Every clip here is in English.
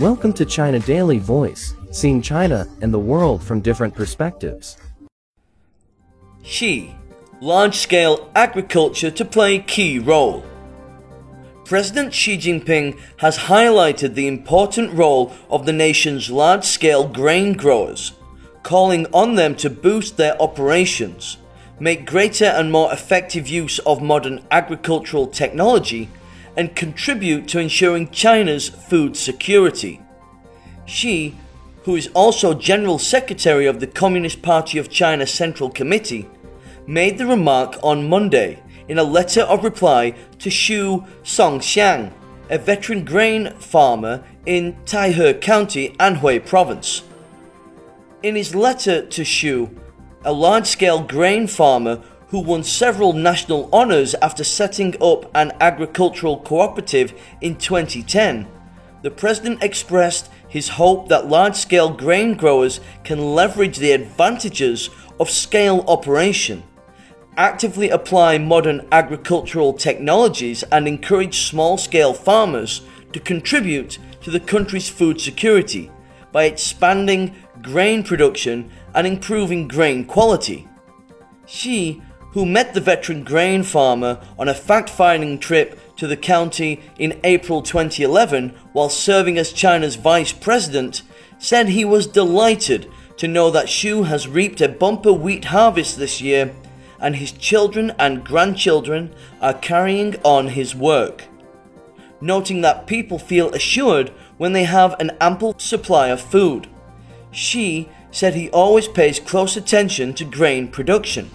Welcome to China Daily Voice, seeing China and the world from different perspectives. Xi, large scale agriculture to play key role. President Xi Jinping has highlighted the important role of the nation's large scale grain growers, calling on them to boost their operations, make greater and more effective use of modern agricultural technology, and contribute to ensuring China's food security. Xi, who is also General Secretary of the Communist Party of China Central Committee, made the remark on Monday in a letter of reply to Xu Congxiang, a veteran grain farmer in Taihe County, Anhui Province. In his letter to Xu, a large scale grain farmer who won several national honours after setting up an agricultural cooperative in 2010, the president expressed his hope that large scale grain growers can leverage the advantages of scale operation actively apply modern agricultural technologies and encourage small scale farmers to contribute to the country's food security by expanding grain production and improving grain quality. Xi, who met the veteran grain farmer on a fact finding trip to the county in April 2011 while serving as China's vice president, said he was delighted to know that Xu has reaped a bumper wheat harvest this year and his children and grandchildren are carrying on his work. Noting that people feel assured when they have an ample supply of food. Xi said he always pays close attention to grain production.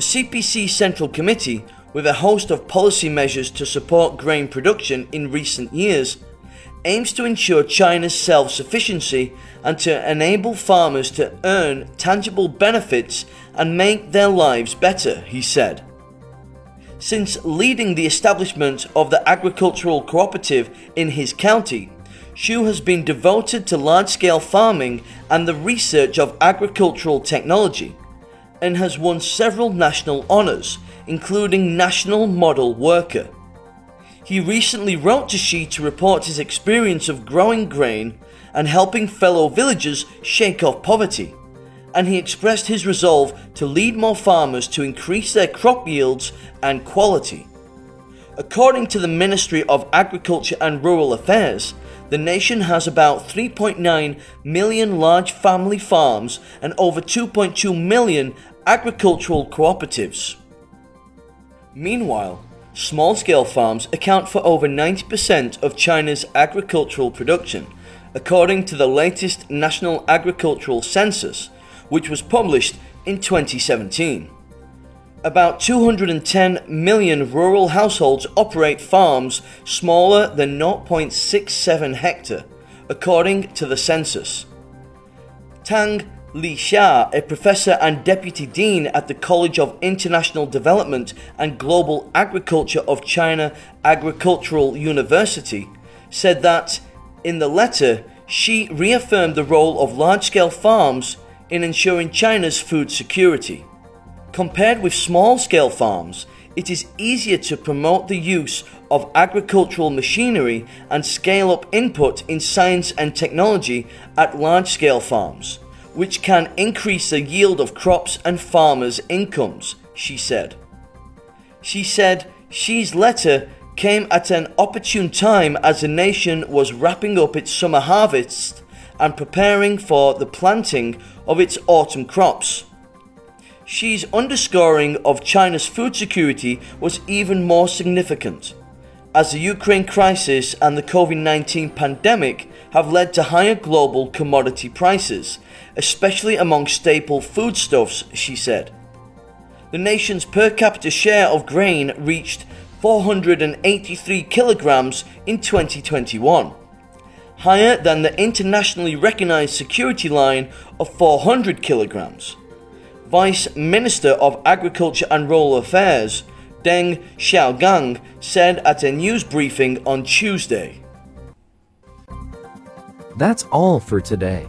The CPC Central Committee, with a host of policy measures to support grain production in recent years, aims to ensure China's self sufficiency and to enable farmers to earn tangible benefits and make their lives better, he said. Since leading the establishment of the agricultural cooperative in his county, Xu has been devoted to large scale farming and the research of agricultural technology, and has won several national honours, including National Model Worker. He recently wrote to Xi to report his experience of growing grain and helping fellow villagers shake off poverty, and he expressed his resolve to lead more farmers to increase their crop yields and quality. According to the Ministry of Agriculture and Rural Affairs, the nation has about 3.9 million large family farms and over 2.2 million agricultural cooperatives. Meanwhile, Small scale farms account for over 90% of China's agricultural production, according to the latest National Agricultural Census, which was published in 2017. About 210 million rural households operate farms smaller than 0.67 hectare, according to the census. Tang Li Xia, a professor and deputy dean at the College of International Development and Global Agriculture of China Agricultural University, said that in the letter, Xi reaffirmed the role of large scale farms in ensuring China's food security. Compared with small scale farms, it is easier to promote the use of agricultural machinery and scale up input in science and technology at large scale farms which can increase the yield of crops and farmers' incomes, she said. She said Xi's letter came at an opportune time as the nation was wrapping up its summer harvest and preparing for the planting of its autumn crops. Xi's underscoring of China's food security was even more significant as the Ukraine crisis and the COVID 19 pandemic have led to higher global commodity prices, especially among staple foodstuffs, she said. The nation's per capita share of grain reached 483 kilograms in 2021, higher than the internationally recognized security line of 400 kilograms. Vice Minister of Agriculture and Rural Affairs, Deng Xiaogang, said at a news briefing on Tuesday. That's all for today.